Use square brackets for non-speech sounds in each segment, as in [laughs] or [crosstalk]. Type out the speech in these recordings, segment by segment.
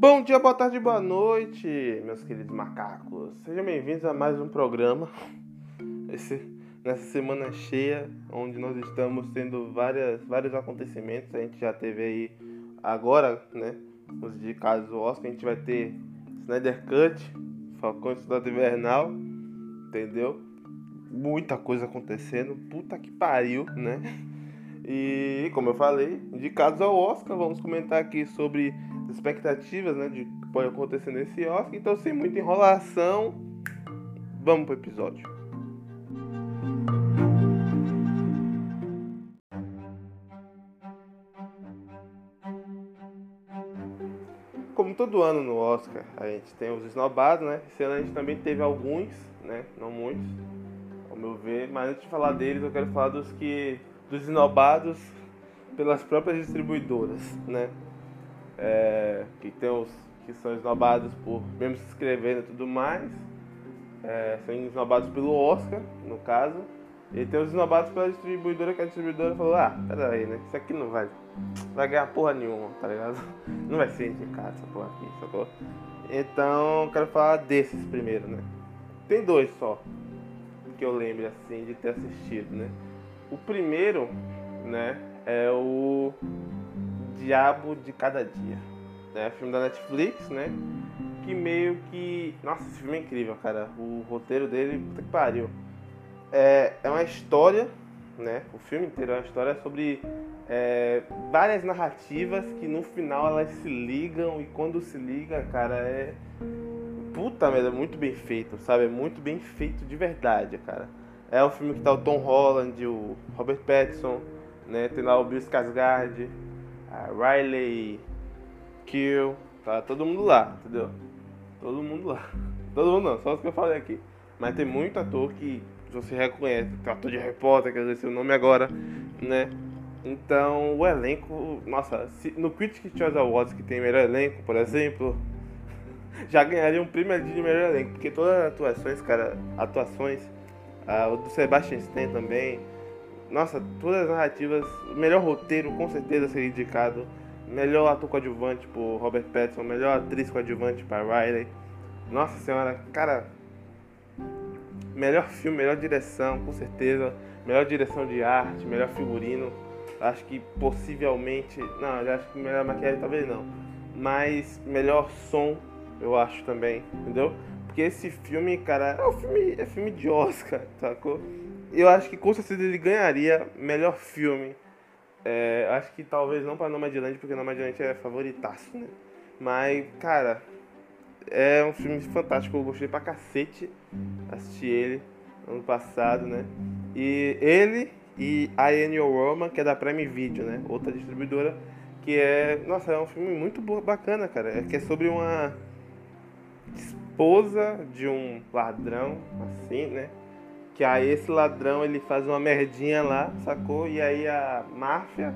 Bom dia, boa tarde, boa noite, meus queridos macacos. Sejam bem-vindos a mais um programa. Esse, nessa semana cheia, onde nós estamos tendo várias, vários acontecimentos. A gente já teve aí agora, né? Os indicados ao Oscar, a gente vai ter Snyder Cut, Falcão Estudado Invernal, entendeu? Muita coisa acontecendo, puta que pariu, né? E como eu falei, indicados ao Oscar, vamos comentar aqui sobre expectativas, né, de que pode acontecer nesse Oscar. Então, sem muita enrolação, vamos pro episódio. Como todo ano no Oscar, a gente tem os esnobados, né? Esse ano a gente também teve alguns, né? Não muitos, meu ver. Mas antes de falar deles, eu quero falar dos que dos esnobados pelas próprias distribuidoras, né? é, que tem os que são esnobados por mesmo se inscrevendo e tudo mais, é, são esnobados pelo Oscar, no caso, e tem os esnobados pela distribuidora, que a distribuidora falou, ah, peraí, né? Isso aqui não vai, vai ganhar porra nenhuma, tá ligado? [laughs] Não vai ser indicado essa porra aqui, sacou? Então, quero falar desses primeiro, né? Tem dois só, que eu lembro, assim, de ter assistido, né? O primeiro, né, é o Diabo de Cada Dia. É filme da Netflix, né? Que meio que. Nossa, esse filme é incrível, cara. O roteiro dele, puta que pariu. É, é uma história, né? O filme inteiro é uma história sobre é, várias narrativas que no final elas se ligam e quando se liga, cara, é. Puta merda, é muito bem feito, sabe? É muito bem feito de verdade, cara. É um filme que tá o Tom Holland, o Robert Pattinson, né? Tem lá o Bill Skarsgård, a Riley, Kill, tá todo mundo lá, entendeu? Todo mundo lá. [laughs] Todo mundo não, só os que eu falei aqui. Mas tem muito ator que você reconhece. Tem ator de Harry Potter, que eu sei o nome agora, né? Então, o elenco, nossa, se, no Critics' Choice Awards que tem melhor elenco, por exemplo, já ganharia um prêmio de melhor elenco, porque todas as atuações, cara, atuações, o do Sebastian Stan também, nossa, todas as narrativas, melhor roteiro com certeza seria indicado, melhor ator coadjuvante por Robert Pattinson, melhor atriz coadjuvante para Riley. Nossa senhora, cara, melhor filme, melhor direção, com certeza, melhor direção de arte, melhor figurino. Acho que possivelmente, não, acho que melhor maquiagem talvez não, mas melhor som, eu acho também, entendeu? Porque esse filme, cara, é um filme, é filme de Oscar, sacou? eu acho que com certeza ele ganharia melhor filme. É, acho que talvez não para Nomadland, porque Nomadland é favoritaço, né? Mas, cara, é um filme fantástico. Eu gostei pra cacete. Assisti ele ano passado, né? E ele e a Ennio Roma, que é da Prime Video, né? Outra distribuidora. Que é. Nossa, é um filme muito bacana, cara. É que é sobre uma esposa de um ladrão, assim, né? Que aí esse ladrão ele faz uma merdinha lá, sacou? E aí a máfia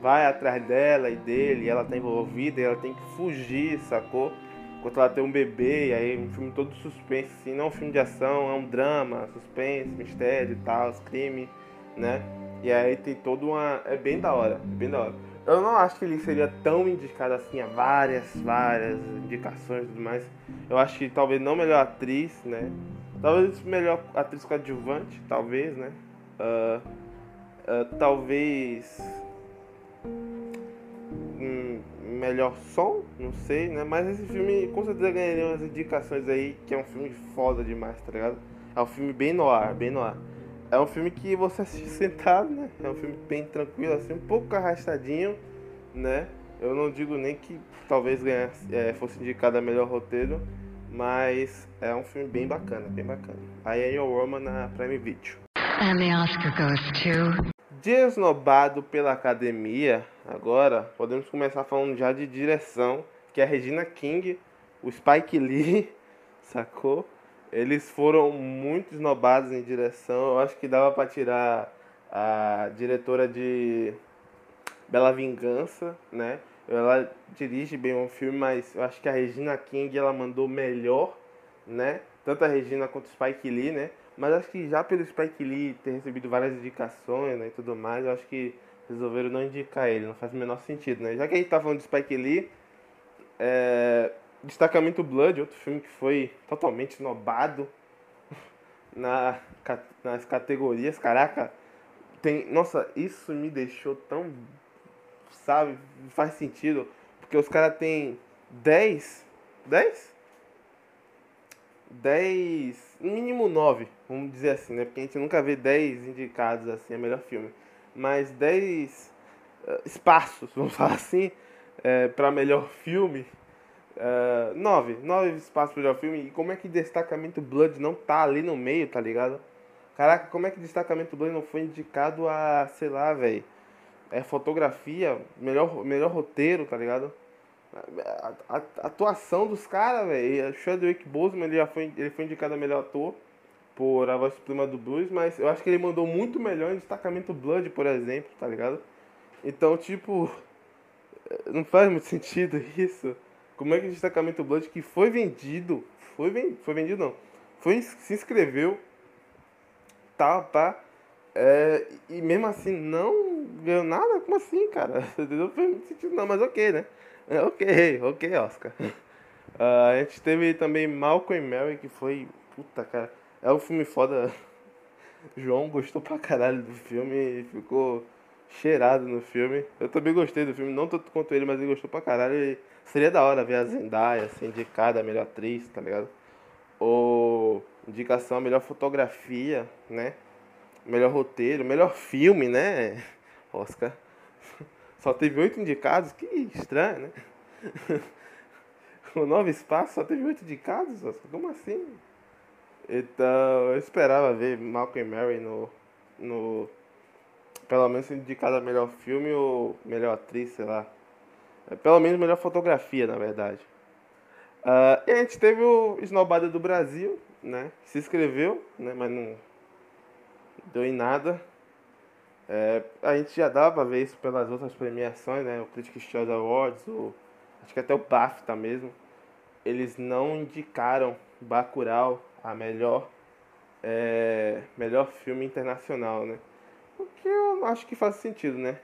vai atrás dela e dele, e ela tá envolvida e ela tem que fugir, sacou? Enquanto ela tem um bebê, e aí um filme todo suspense, assim, não é um filme de ação, é um drama, suspense, mistério e tal, crime, né? E aí tem todo uma. É bem da hora, é bem da hora. Eu não acho que ele seria tão indicado assim a várias, várias indicações e tudo mais. Eu acho que talvez não melhor atriz, né? Talvez melhor atriz coadjuvante, talvez, né? Uh, uh, talvez um melhor som, não sei, né? Mas esse filme com certeza ganharia umas indicações aí, que é um filme foda demais, tá ligado? É um filme bem no ar, bem no ar. É um filme que você assiste sentado, né? É um filme bem tranquilo, assim, um pouco arrastadinho, né? Eu não digo nem que talvez ganhasse, é, fosse indicado a melhor roteiro, mas é um filme bem bacana, bem bacana. Aí é Your Woman na Prime Video. And the Oscar goes to... Desnobado pela academia, agora podemos começar falando já de direção, que é a Regina King, o Spike Lee, [laughs] sacou? Eles foram muito esnobados em direção. Eu acho que dava para tirar a diretora de Bela Vingança, né? Ela dirige bem um filme, mas eu acho que a Regina King ela mandou melhor, né? Tanto a Regina quanto o Spike Lee, né? Mas acho que já pelo Spike Lee ter recebido várias indicações né, e tudo mais, eu acho que resolveram não indicar ele, não faz o menor sentido, né? Já que a gente tá falando de Spike Lee, é... Destacamento Blood, outro filme que foi totalmente snobado [laughs] na, nas categorias, caraca, tem, nossa, isso me deixou tão, sabe, faz sentido, porque os caras têm 10, 10? 10, mínimo 9, vamos dizer assim, né, porque a gente nunca vê 10 indicados assim, é melhor filme, mas 10 uh, eh, espaços, [laughs] vamos falar assim, é, para melhor filme, Uh, nove. Nove espaços para o filme. E como é que Destacamento Blood não tá ali no meio, tá ligado? Caraca, como é que Destacamento Blood não foi indicado a, sei lá, velho. É fotografia, melhor, melhor roteiro, tá ligado? A, a, a atuação dos caras, velho. Chadwick Boseman ele já foi, ele foi indicado a melhor ator por A Voz Suprema do Blues, mas eu acho que ele mandou muito melhor em Destacamento Blood, por exemplo, tá ligado? Então, tipo, [laughs] não faz muito sentido isso. Como é que o destacamento Blood que foi vendido, foi, ven, foi vendido não, foi, se inscreveu, tá, tá, é, e mesmo assim não ganhou nada? Como assim, cara? [laughs] Não foi muito sentido não, mas ok, né? É, ok, ok, Oscar. Uh, [laughs] a gente teve também Malcolm e Mary, que foi, puta, cara, é um filme foda. [laughs] João gostou pra caralho do filme e ficou cheirado no filme. Eu também gostei do filme, não tanto quanto ele, mas ele gostou pra caralho. E seria da hora ver a Zendaya ser indicada a melhor atriz, tá ligado? Ou indicação a melhor fotografia, né? Melhor roteiro, melhor filme, né? [laughs] Oscar. [laughs] Só teve oito indicados, que estranho, né? [laughs] o Novo Espaço só teve oito indicados, Oscar? Como assim? Então, eu esperava ver Malcolm Mary no, no pelo menos indicada a melhor filme ou melhor atriz, sei lá. É, pelo menos melhor fotografia, na verdade. Uh, e a gente teve o Snobada do Brasil, né? Se inscreveu, né? Mas não deu em nada. É, a gente já dava pra ver isso pelas outras premiações, né? O Critics' Choice Awards, o, acho que até o BAFTA mesmo. Eles não indicaram Bacurau a melhor, é, melhor filme internacional, né? O que eu acho que faz sentido, né?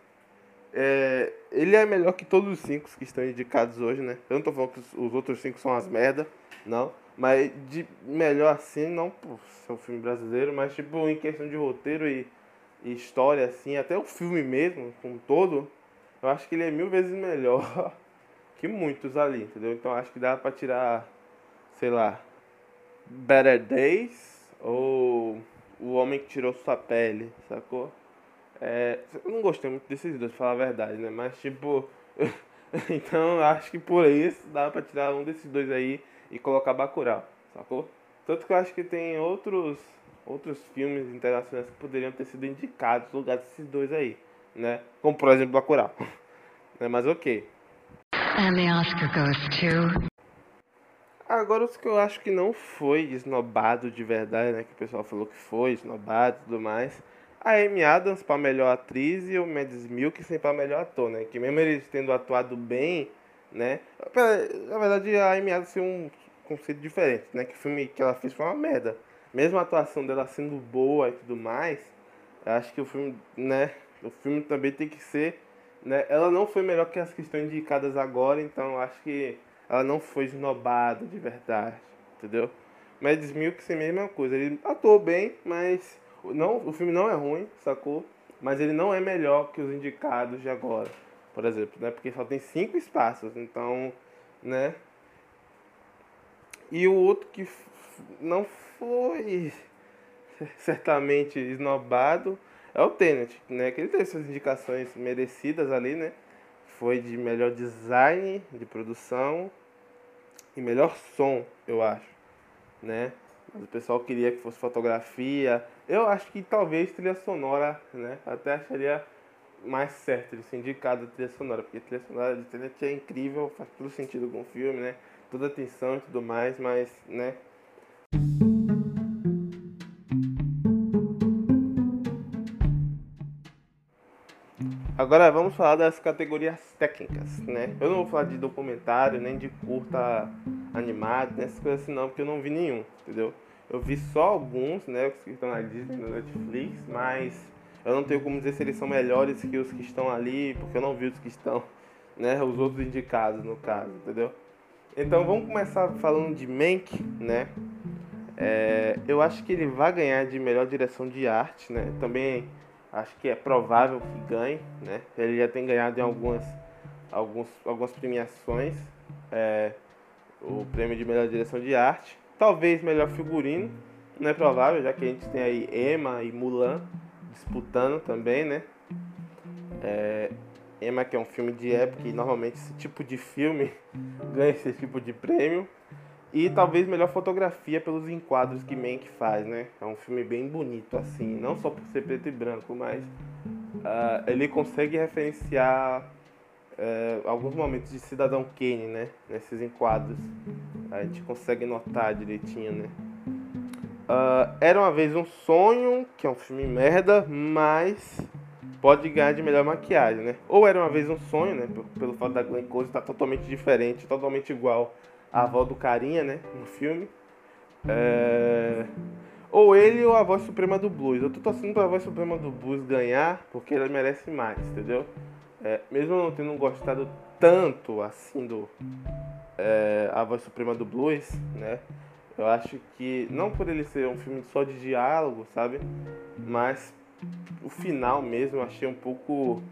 É, ele é melhor que todos os cinco que estão indicados hoje, né? Eu não tô falando que os outros cinco são as merda, não. Mas de melhor assim, não por ser um filme brasileiro, mas tipo em questão de roteiro e, e história, assim, até o filme mesmo, como todo, eu acho que ele é mil vezes melhor [laughs] que muitos ali, entendeu? Então acho que dá pra tirar, sei lá, Better Days ou O Homem que Tirou Sua Pele, sacou? É, eu não gostei muito desses dois, pra falar a verdade, né? Mas, tipo. [laughs] então, acho que por isso dá pra tirar um desses dois aí e colocar Bacurau, sacou? Tanto que eu acho que tem outros, outros filmes internacionais que poderiam ter sido indicados no lugar desses dois aí, né? Como, por exemplo, Bacurau. [laughs] né? Mas, ok. And the Oscar goes to... Agora, os que eu acho que não foi esnobado de verdade, né? Que o pessoal falou que foi esnobado e tudo mais a Amy Adams para melhor atriz e o Mads Mikkelsen para melhor ator, né? Que mesmo eles tendo atuado bem, né? Na verdade, a Amy Adams tem um conceito diferente, né? Que o filme que ela fez foi uma merda. Mesmo a atuação dela sendo boa e tudo mais, acho que o filme, né? O filme também tem que ser, né? Ela não foi melhor que as que estão indicadas agora, então acho que ela não foi esnobada de verdade, entendeu? Mads Mikkelsen, mesma coisa, ele atuou bem, mas não, o filme não é ruim, sacou? Mas ele não é melhor que os indicados de agora, por exemplo, né? Porque só tem cinco espaços, então, né? E o outro que não foi [laughs] certamente esnobado é o Tenet, né? Que ele teve suas indicações merecidas ali, né? Foi de melhor design de produção e melhor som, eu acho, né? Mas o pessoal queria que fosse fotografia. Eu acho que talvez trilha sonora, né? Até acharia mais certo de ser indicado a trilha sonora, porque a trilha sonora de Tenet é incrível, faz todo sentido com o filme, né? Toda atenção e tudo mais, mas, né? Agora vamos falar das categorias técnicas, né? Eu não vou falar de documentário, nem de curta animado, nessas coisas assim não, porque eu não vi nenhum, entendeu? Eu vi só alguns, né, os que estão na Disney, na Netflix, mas eu não tenho como dizer se eles são melhores que os que estão ali, porque eu não vi os que estão, [laughs] né, os outros indicados no caso, entendeu? Então vamos começar falando de Mank, né? É, eu acho que ele vai ganhar de melhor direção de arte, né? Também acho que é provável que ganhe, né? Ele já tem ganhado em algumas, alguns, algumas premiações é, o prêmio de melhor direção de arte. Talvez melhor figurino, não é provável, já que a gente tem aí Emma e Mulan disputando também, né? É, Emma, que é um filme de época, e normalmente esse tipo de filme [laughs] ganha esse tipo de prêmio. E talvez melhor fotografia pelos enquadros que Mank faz, né? É um filme bem bonito, assim, não só por ser preto e branco, mas uh, ele consegue referenciar uh, alguns momentos de Cidadão Kane, né? Nesses enquadros. A gente consegue notar direitinho, né? Uh, Era uma vez um sonho, que é um filme merda, mas pode ganhar de melhor maquiagem, né? Ou Era uma vez um sonho, né? Pelo fato da Glenn Close estar totalmente diferente, totalmente igual a avó do carinha, né? No filme. É... Ou ele ou a voz suprema do blues. Eu tô torcendo pra voz suprema do blues ganhar porque ela merece mais, entendeu? É, mesmo não tendo gostado tanto assim do é, A Voz Suprema do Blues, né? Eu acho que, não por ele ser um filme só de diálogo, sabe? Mas o final mesmo eu achei um pouco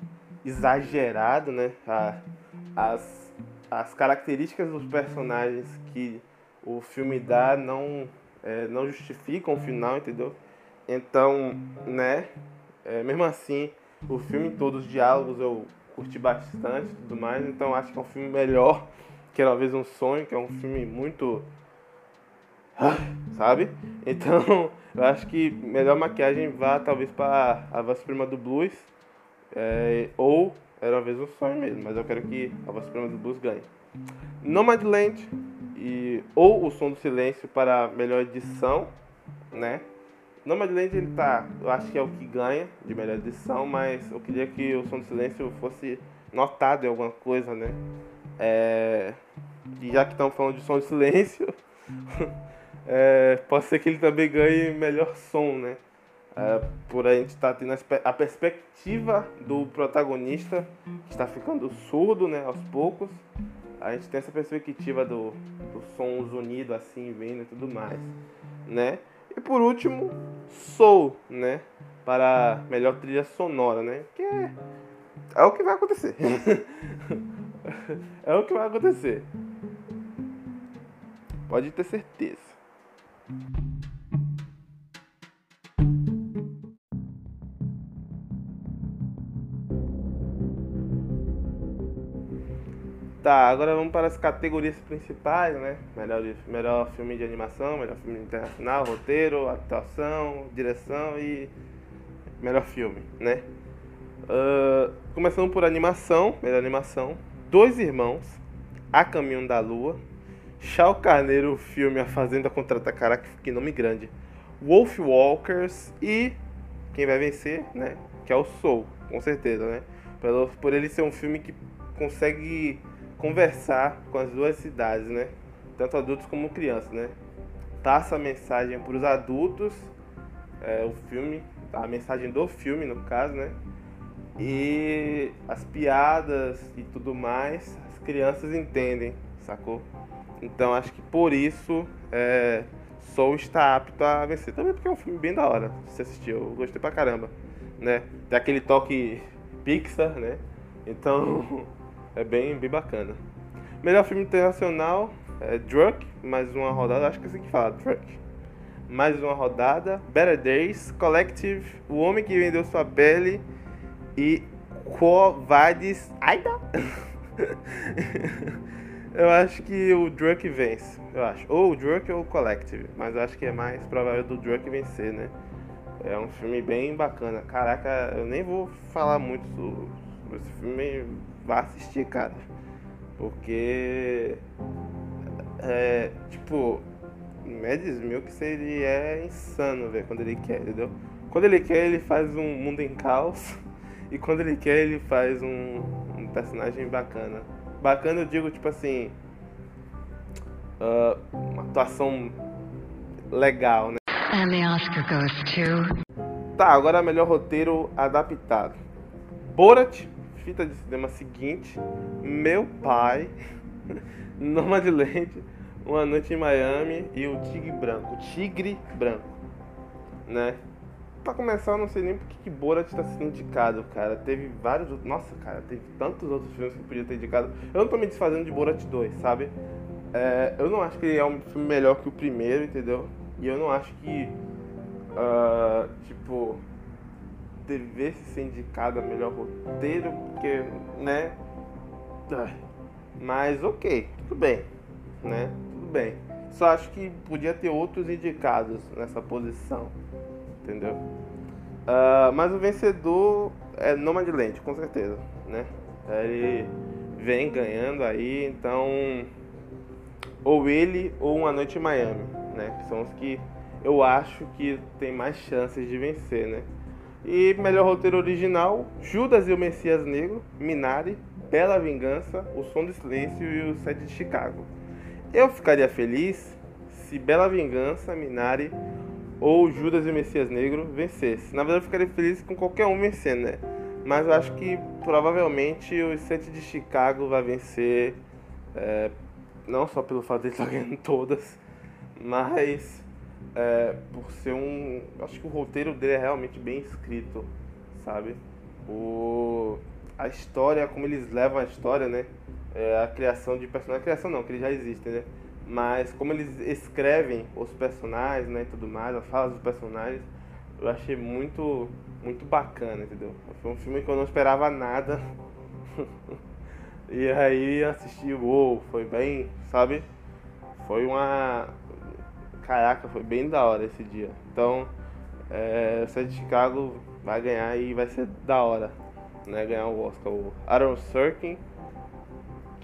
exagerado, né? A, as as características dos personagens que o filme dá não, é, não justificam o final, entendeu? Então, né, é, mesmo assim, o filme todo, os diálogos eu curti bastante tudo mais, então acho que é um filme melhor que Era Vez Um Sonho, que é um filme muito... sabe? Então, [laughs] eu acho que melhor maquiagem vá talvez para a voz prima do blues, é, ou era uma vez um sonho mesmo, mas eu quero que a voz suprema do blues ganhe. Nomadland e ou o som do silêncio para melhor edição, né? Nomadland ele tá, eu acho que é o que ganha de melhor edição, mas eu queria que o som do silêncio fosse notado em alguma coisa, né? É, e já que estamos falando de som do silêncio, [laughs] é, pode ser que ele também ganhe melhor som, né? É, por a gente estar tá tendo a perspectiva do protagonista que está ficando surdo, né, aos poucos. A gente tem essa perspectiva do, do sons unidos assim, vindo e tudo mais, né? E por último, Soul, né? Para melhor trilha sonora, né? Que é, é o que vai acontecer. [laughs] [laughs] é o que vai acontecer. Pode ter certeza. Tá, agora vamos para as categorias principais, né? Melhor, melhor filme de animação, melhor filme internacional, roteiro, atuação, direção e melhor filme, né? Uh, começando por animação, melhor animação, Dois Irmãos, A Caminho da Lua, Chau Carneiro, o filme A Fazenda Contra-Atacar, caraca, que nome grande, Wolf Walkers e quem vai vencer, né? Que é o Soul, com certeza, né? Por, por ele ser um filme que consegue conversar com as duas cidades, né? Tanto adultos como crianças, né? Passa a mensagem para os adultos, é, o filme, a mensagem do filme no caso, né? E as piadas e tudo mais, as crianças entendem, sacou? Então acho que por isso é, Soul está apto a vencer. Também porque é um filme bem da hora, se assistiu, eu gostei pra caramba, né? Tem aquele toque Pixar, né? Então [laughs] É bem, bem bacana. Melhor filme internacional é Drunk, mais uma rodada, acho que é assim que fala, Drunk. Mais uma rodada, Better Days, Collective, O Homem que Vendeu Sua Pele e Covades. Aida! eu acho que o Drunk vence, eu acho. Ou o Drunk ou o Collective, mas acho que é mais provável do Drunk vencer, né? É um filme bem bacana. Caraca, eu nem vou falar muito sobre esse filme vá assistir, cara. Porque. É. Tipo. Mads Milks ele é insano, velho, quando ele quer, entendeu? Quando ele quer, ele faz um mundo em caos. E quando ele quer, ele faz um, um personagem bacana. Bacana, eu digo, tipo assim. Uh, uma atuação legal, né? And the Oscar goes to. Tá, agora melhor roteiro adaptado. Borat, fita de cinema seguinte, Meu Pai, [laughs] Nomadland, Uma Noite em Miami e o Tigre Branco. Tigre Branco, né? Pra começar, eu não sei nem porque que Borat tá sendo indicado, cara. Teve vários. Nossa, cara, teve tantos outros filmes que podia ter indicado. Eu não tô me desfazendo de Borat 2, sabe? É, eu não acho que ele é um filme melhor que o primeiro, entendeu? E eu não acho que. Uh, tipo. Devesse ser indicado a melhor roteiro, porque, né? Mas ok, tudo bem, né? Tudo bem. Só acho que podia ter outros indicados nessa posição entendeu? Uh, mas o vencedor é Nomadland, com certeza, né? Ele vem ganhando aí, então ou ele ou Uma Noite em Miami, né? São os que eu acho que tem mais chances de vencer, né? E melhor roteiro original, Judas e o Messias Negro, Minari, Bela Vingança, O Som do Silêncio e o Sete de Chicago. Eu ficaria feliz se Bela Vingança, Minari ou Judas e o Messias Negro vencesse. Na verdade, eu ficaria feliz com qualquer um vencendo, né? Mas eu acho que provavelmente o Sete de Chicago vai vencer, é, não só pelo fato de ele estar ganhando todas, mas é, por ser um. Acho que o roteiro dele é realmente bem escrito, sabe? O, a história, como eles levam a história, né? É, a criação de personagens. A criação não, que eles já existem, né? Mas como eles escrevem os personagens, né, e tudo mais, as falas dos personagens, eu achei muito muito bacana, entendeu? Foi um filme que eu não esperava nada. [laughs] e aí assisti, uou, foi bem, sabe? Foi uma caraca, foi bem da hora esse dia. Então, é, o Set de Chicago vai ganhar e vai ser da hora, né, ganhar o Oscar. O Aaron Sorkin,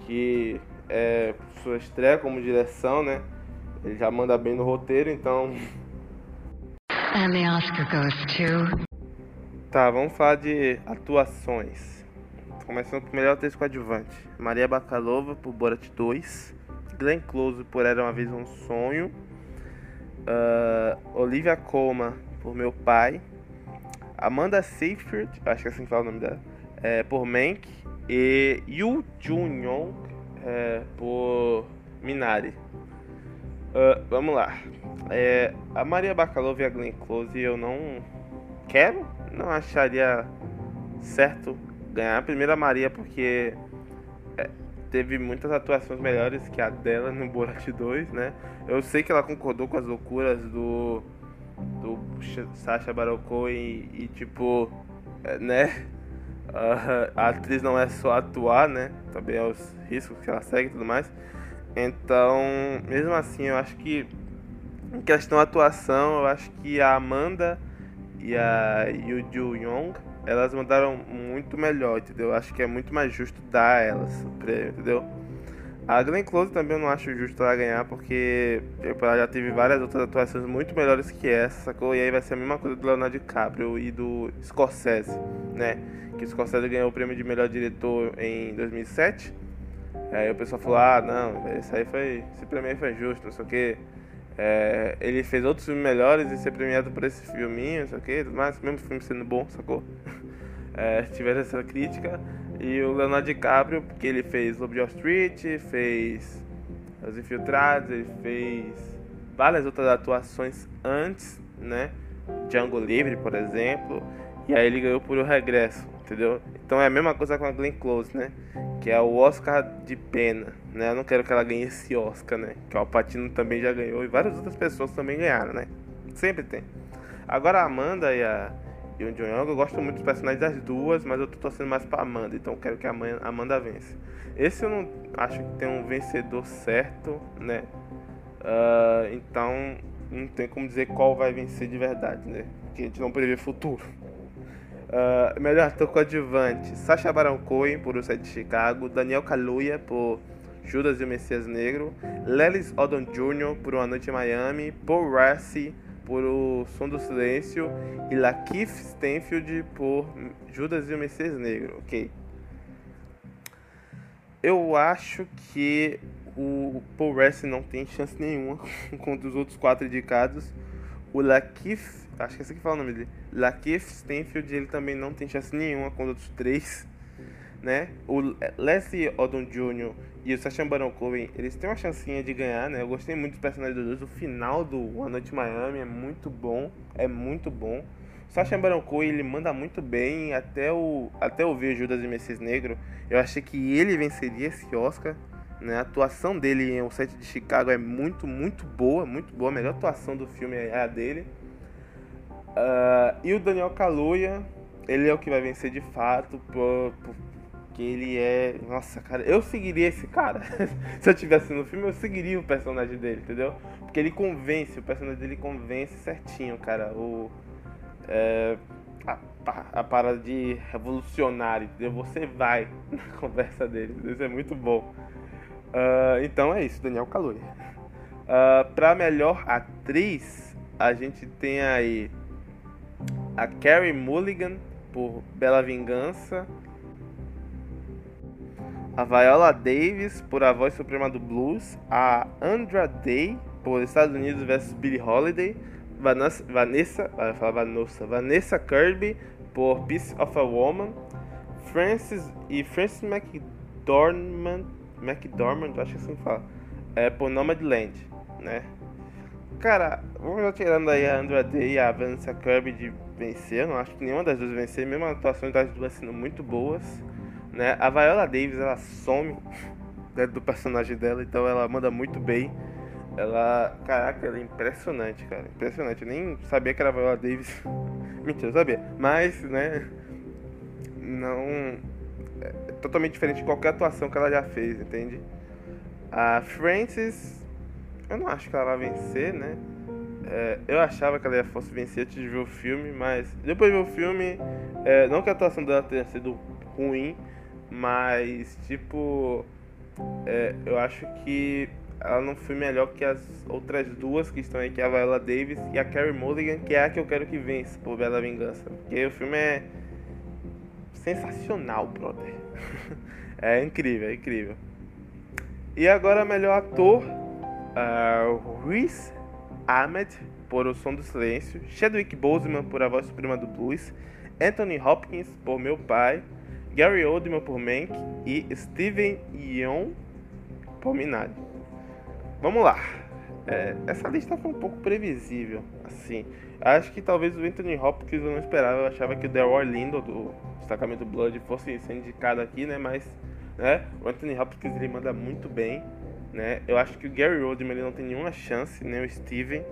que é, sua estreia como direção, né? Ele já manda bem no roteiro, então. And the Oscar goes to. Tá, vamos falar de atuações. Começando com o melhor texto coadjuvante. Maria Bakalova por Borat 2. Glenn Close por Era Uma Vez Um Sonho. Uh, Olivia Colman por Meu Pai. Amanda Seyfried, acho que é assim que fala o nome dela, é, por Mank. E Yu Jun Yong é, por Minari. Uh, vamos lá. É, a Maria Bakalova e a Glenn Close eu não quero, não acharia certo ganhar. A primeira Maria porque é, teve muitas atuações melhores que a dela no Borat 2, né? Eu sei que ela concordou com as loucuras do do Sacha Baron e, e tipo, é, né? A atriz não é só atuar, né? Também é os riscos que ela segue e tudo mais. Então, mesmo assim, eu acho que em questão atuação, eu acho que a Amanda e a Yu Ju Young, elas mandaram muito melhor, entendeu? Eu acho que é muito mais justo dar a elas o prêmio, entendeu? A Glenn Close também eu não acho justo ela ganhar, porque ela já teve várias outras atuações muito melhores que essa, sacou? E aí vai ser a mesma coisa do Leonardo DiCaprio e do Scorsese, né? Que Scorsese ganhou o prêmio de melhor diretor em 2007. Aí o pessoal falou, ah, não, esse aí foi, esse prêmio aí foi justo, não sei o que. É, ele fez outros filmes melhores e ser premiado por esse filminho, não sei o que, mas mesmo filme sendo bom, sacou? [laughs] É, tiveram essa crítica. E o Leonardo DiCaprio, porque ele fez Lobo de Wall Street, fez Os Infiltrados, ele fez várias outras atuações antes, né? Django Livre, por exemplo. E aí ele ganhou por O Regresso, entendeu? Então é a mesma coisa com a Glenn Close, né? Que é o Oscar de pena, né? Eu não quero que ela ganhe esse Oscar, né? Que o Alpatino também já ganhou e várias outras pessoas também ganharam, né? Sempre tem. Agora a Amanda e a o John Young, eu gosto muito dos personagens das duas, mas eu tô torcendo mais pra Amanda, então eu quero que a Amanda vence. Esse eu não acho que tem um vencedor certo, né? Uh, então não tem como dizer qual vai vencer de verdade, né? Porque a gente não prevê futuro. Uh, melhor ator coadjuvante: Sacha Baron Cohen por O Sete de Chicago, Daniel Kaluuya por Judas e o Messias Negro, Lelis Odom Jr. por Uma Noite em Miami, Paul Rassi por O Som do Silêncio e Lakeith Stanfield por Judas e o Messias Negro, ok? Eu acho que o Paul Rest não tem chance nenhuma [laughs] contra os outros quatro indicados. O Lakeith, acho que é assim que fala o nome dele. Lakeith Stanfield, ele também não tem chance nenhuma contra os outros três. Né? O Leslie Odom Jr. e o Sacha Baron Cohen, eles têm uma chancinha de ganhar, né? Eu gostei muito dos personagens dos dois. O final do One Night Miami é muito bom, é muito bom. O Sacha Baron Cohen, ele manda muito bem. Até o até eu ver Judas e Messias Negro, eu achei que ele venceria esse Oscar. Né? A atuação dele em O Set de Chicago é muito, muito boa, muito boa. A melhor atuação do filme é a dele. Uh, e o Daniel Kaluuya, ele é o que vai vencer de fato, porque ele é. Nossa, cara, eu seguiria esse cara. [laughs] Se eu tivesse no filme, eu seguiria o personagem dele, entendeu? Porque ele convence, o personagem dele convence certinho, cara. O. É, a, a parada de revolucionário, entendeu? Você vai [laughs] na conversa dele, isso é muito bom. Uh, então é isso, Daniel Kaluuya. Uh, pra melhor atriz, a gente tem aí a Carrie Mulligan por Bela Vingança, a Viola Davis por A Voz Suprema do Blues, a Andra Day por Estados Unidos vs Billie Holiday, Vanessa, Vanessa, Vanessa, Vanessa Kirby por Piece of a Woman, Francis e Francis McDormand McDormand, acho que assim fala, é por Nomadland, né? Cara, vamos já tirando aí a Andra Day e a Vanessa Kirby de vencer, não acho que nenhuma das duas vencer, mesmo a atuação das duas sendo muito boas, né? A Viola Davis, ela some [laughs] né, do personagem dela, então ela manda muito bem. Ela, caraca, ela é impressionante, cara, impressionante. Eu nem sabia que era a Viola Davis. [laughs] Mentira, eu sabia. Mas, né, não é totalmente diferente de qualquer atuação que ela já fez, entende? A Frances, eu não acho que ela vai vencer, né? É, eu achava que ela ia fosse vencer antes de ver o filme, mas depois de ver o filme, é, não que a atuação dela tenha sido ruim, mas tipo, é, eu acho que ela não foi melhor que as outras duas que estão aí, que é a Viola Davis e a Carrie Mulligan, que é a que eu quero que vença por Bela Vingança. Porque o filme é sensacional, brother. [laughs] é incrível, é incrível. E agora, melhor ator: uh, Riz Ahmed por O Som do Silêncio, Chadwick Boseman por A Voz Suprema do Blues, Anthony Hopkins por Meu Pai, Gary Oldman por Mank e Steven Yeun por Minari. Vamos lá. É, essa lista foi um pouco previsível, assim. Acho que talvez o Anthony Hopkins eu não esperava. Eu achava que o Daryl Lindo do destacamento Blood fosse ser indicado aqui, né? Mas né, o Anthony Hopkins ele manda muito bem, né? Eu acho que o Gary Oldman ele não tem nenhuma chance, nem o Steven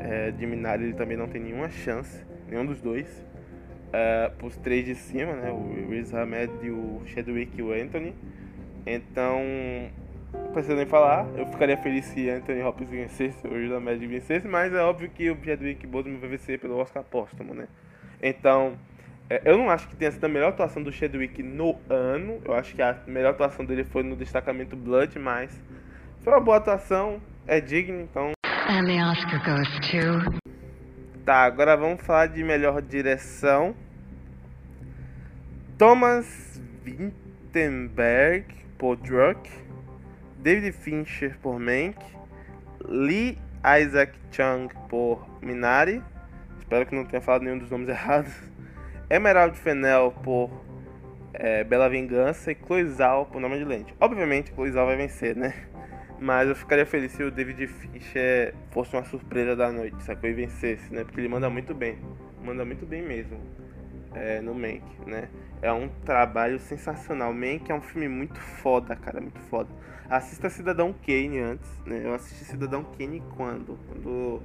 é, de Minari ele também não tem nenhuma chance, nenhum dos dois. É, os três de cima, né? O Riz Ahmed o Chadwick e o Anthony. Então, não precisa nem falar. Eu ficaria feliz se Anthony Hopkins vencesse, o Riz Ahmed vencesse, mas é óbvio que o Chadwick Boseman vai vencer pelo Oscar póstumo, né? Então, é, eu não acho que tenha sido a melhor atuação do Chadwick no ano. Eu acho que a melhor atuação dele foi no destacamento Blood, mas foi uma boa atuação, é digno, então. And the Oscar goes to. Tá, agora vamos falar de melhor direção. Thomas Vinterberg por Druck, David Fincher por Mank, Lee Isaac Chung por Minari. Espero que não tenha falado nenhum dos nomes [laughs] errados. Emerald Fennel por é, Bela Vingança e Cloizal por Nome de Lente. Obviamente, Cloizal vai vencer, né? Mas eu ficaria feliz se o David Fincher fosse uma surpresa da noite, sacou? E vencesse, né? Porque ele manda muito bem. Manda muito bem mesmo. É, no Mank, né? É um trabalho sensacional. Mank é um filme muito foda, cara, muito foda. Assista Cidadão Kane antes, né? Eu assisti Cidadão Kane quando? Quando.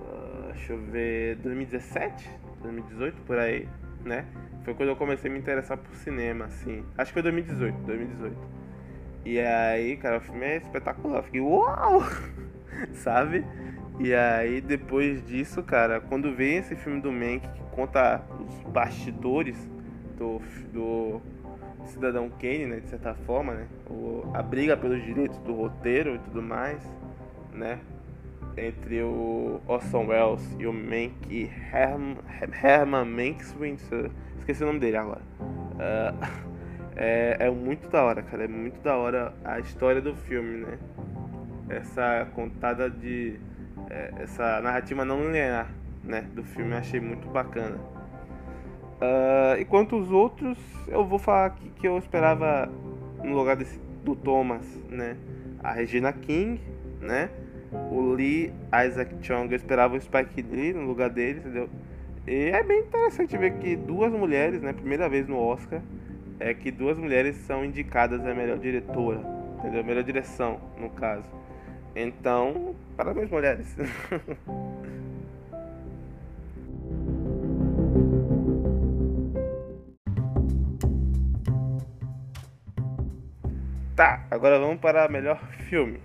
Uh, deixa eu ver. 2017? 2018 por aí, né? Foi quando eu comecei a me interessar por cinema, assim. Acho que foi 2018, 2018. E aí, cara, o filme é espetacular. Eu fiquei, uau! [laughs] Sabe? E aí, depois disso, cara, quando vem esse filme do Mank que conta os bastidores do, do Cidadão Kane, né, de certa forma, né, o, a briga pelos direitos do roteiro e tudo mais, né, entre o Orson Welles e o Mank Herman, Herman Mankiewicz, esqueci o nome dele agora. Uh, [laughs] É, é muito da hora, cara. É muito da hora a história do filme, né? Essa contada de. É, essa narrativa não linear, né? Do filme eu achei muito bacana. Uh, enquanto os outros, eu vou falar aqui que eu esperava no lugar desse, do Thomas, né? A Regina King, né? O Lee Isaac Chung, eu esperava o Spike Lee no lugar dele, entendeu? E é bem interessante ver que duas mulheres, né? Primeira vez no Oscar, é que duas mulheres são indicadas a melhor diretora, entendeu? Melhor direção, no caso. Então, parabéns, mulheres. [laughs] tá, agora vamos para melhor filme.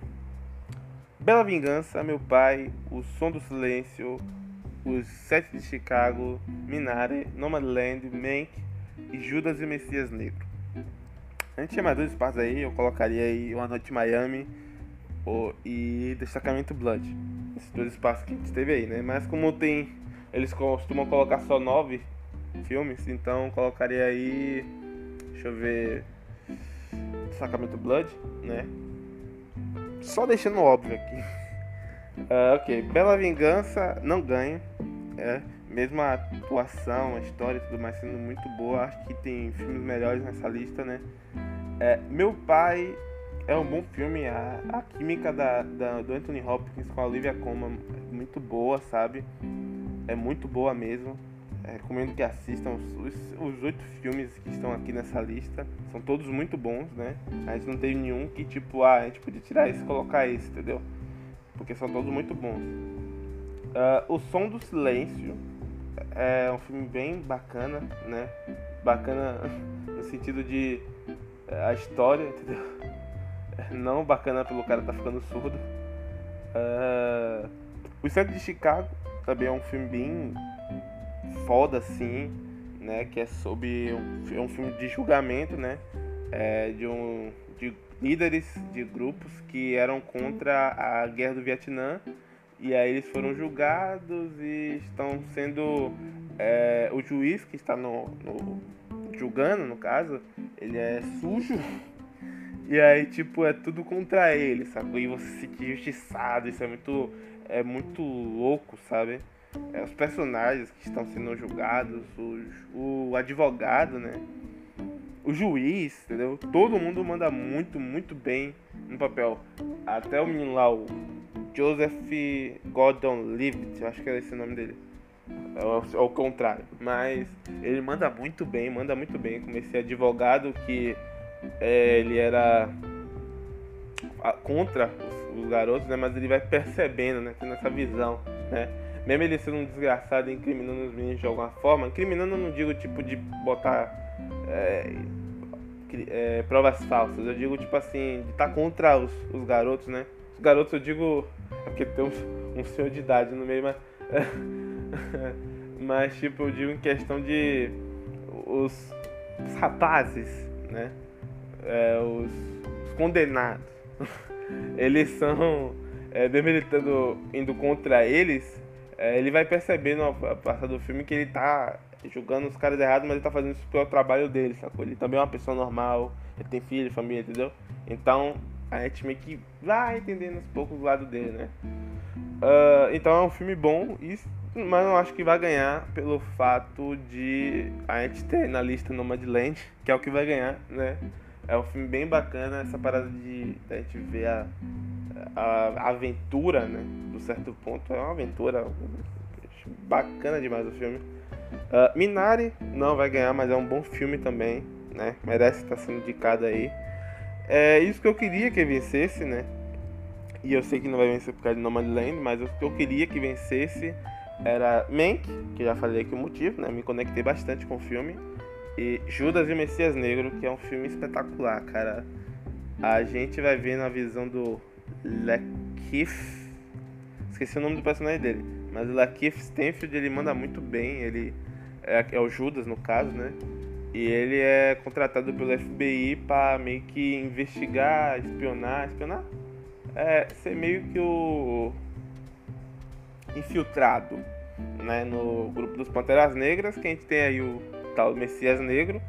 Bela Vingança, Meu Pai, O Som do Silêncio, Os Sete de Chicago, Minari, Nomadland, Mank e Judas e o Messias Negro. A gente chama dois espaços aí, eu colocaria aí Uma Noite em Miami e Destacamento Blood. Esses dois espaços que a gente teve aí, né? Mas como tem. Eles costumam colocar só nove filmes, então colocaria aí. Deixa eu ver. Destacamento Blood, né? Só deixando óbvio aqui. Uh, [laughs] ok, Bela Vingança não ganha. É, mesmo a atuação, a história e tudo mais sendo muito boa, acho que tem filmes melhores nessa lista, né? É, Meu Pai é um bom filme, a, a química da, da, do Anthony Hopkins com a Olivia Colman é muito boa, sabe? É muito boa mesmo. É, recomendo que assistam os oito filmes que estão aqui nessa lista. São todos muito bons, né? A gente não teve nenhum que, tipo, ah, a gente podia tirar esse colocar esse, entendeu? Porque são todos muito bons. Uh, o Som do Silêncio é um filme bem bacana, né? Bacana [laughs] no sentido de a história, entendeu? [laughs] Não bacana pelo cara tá ficando surdo. Uh, o Centro de Chicago também é um filme bem foda assim, né? Que é sobre um, é um filme de julgamento, né? É, de um de líderes de grupos que eram contra a guerra do Vietnã e aí eles foram julgados e estão sendo. É, o juiz que está no, no, julgando, no caso, ele é sujo. [laughs] E aí, tipo, é tudo contra ele, sabe? E você se sentir injustiçado, isso é muito. É muito louco, sabe? É, os personagens que estão sendo julgados, o, o advogado, né? O juiz, entendeu? Todo mundo manda muito, muito bem no papel. Até o menino lá, o Joseph Gordon-Levitt, acho que era esse o nome dele. É o, é o contrário. Mas ele manda muito bem, manda muito bem. Como esse advogado que é, ele era contra os, os, garotos, né? Mas ele vai percebendo, né? Tendo essa visão, né? Mesmo ele sendo um desgraçado incriminando os meninos de alguma forma, incriminando eu não digo tipo de botar é, é, provas falsas, eu digo tipo assim, de estar tá contra os, os garotos, né? Os garotos eu digo é porque tem um, um senhor de idade no meio, mas. [laughs] mas, tipo, eu digo em questão de. Os, os rapazes, né? É, os, os, condenados. [laughs] eles são. É, demeritando, indo contra eles, é, ele vai percebendo ao passar do filme que ele tá julgando os caras errados, mas ele tá fazendo isso pelo trabalho dele, sacou? Ele também é uma pessoa normal, ele tem filho, família, entendeu? Então, a gente meio que vai entendendo uns poucos o lado dele, né? Uh, então é um filme bom, mas não acho que vai ganhar pelo fato de a gente ter na lista Nomadland, que é o que vai ganhar, né? É um filme bem bacana, essa parada de, a gente ver a, a, aventura, né? Do certo ponto, é uma aventura bacana demais o filme. Uh, Minari não vai ganhar, mas é um bom filme também, né? Merece estar sendo indicado aí. É isso que eu queria que vencesse, né? E eu sei que não vai vencer por causa de Nomadland, mas o que eu queria que vencesse era Mank, que já falei aqui o motivo, né? Me conectei bastante com o filme. E Judas e o Messias Negro, que é um filme espetacular, cara. A gente vai ver na visão do Lakeith. Esqueci o nome do personagem dele. Mas o Lakeith Stanfield, ele manda muito bem. Ele é, é o Judas, no caso, né? E ele é contratado pelo FBI para meio que investigar, espionar, espionar? É, ser meio que o infiltrado, né, no grupo dos Panteras Negras, que a gente tem aí o tal Messias Negro,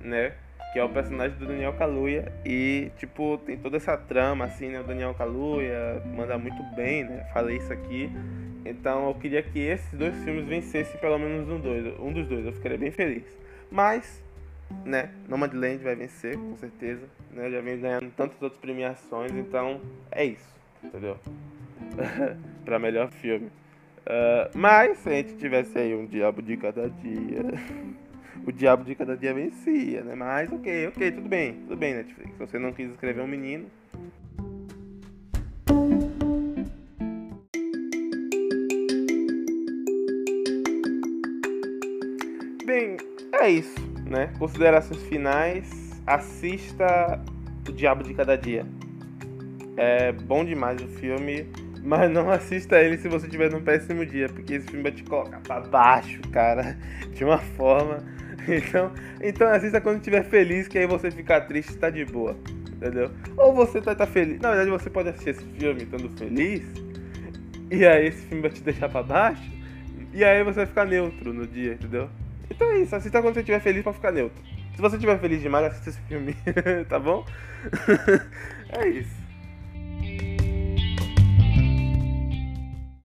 né, que é o personagem do Daniel Kaluuya e tipo tem toda essa trama assim, né? O Daniel Kaluuya manda muito bem, né? Falei isso aqui. Então eu queria que esses dois filmes vencessem pelo menos um, dois, um dos dois. Eu ficaria bem feliz. Mas, né? Nomadland vai vencer com certeza, né? Já vem ganhando tantas outras premiações, então é isso, entendeu? [laughs] para melhor filme. Uh, mas se a gente tivesse aí um diabo de cada dia [laughs] o diabo de cada dia vencia, né? Mas ok, ok, tudo bem, tudo bem, Netflix. Se você não quis escrever um menino. Bem, é isso, né? Considerações finais. Assista O Diabo de Cada Dia. É bom demais o filme, mas não assista ele se você tiver num péssimo dia, porque esse filme vai te colocar pra baixo, cara, [laughs] de uma forma Então, então assista quando estiver feliz, que aí você ficar triste tá de boa. Entendeu? Ou você tá, tá feliz. Na verdade, você pode assistir esse filme estando feliz. E aí esse filme vai te deixar pra baixo. E aí você vai ficar neutro no dia, entendeu? Então é isso, assista quando você estiver feliz pra ficar neutro. Se você estiver feliz demais, assista esse filme, [laughs] tá bom? [laughs] é isso.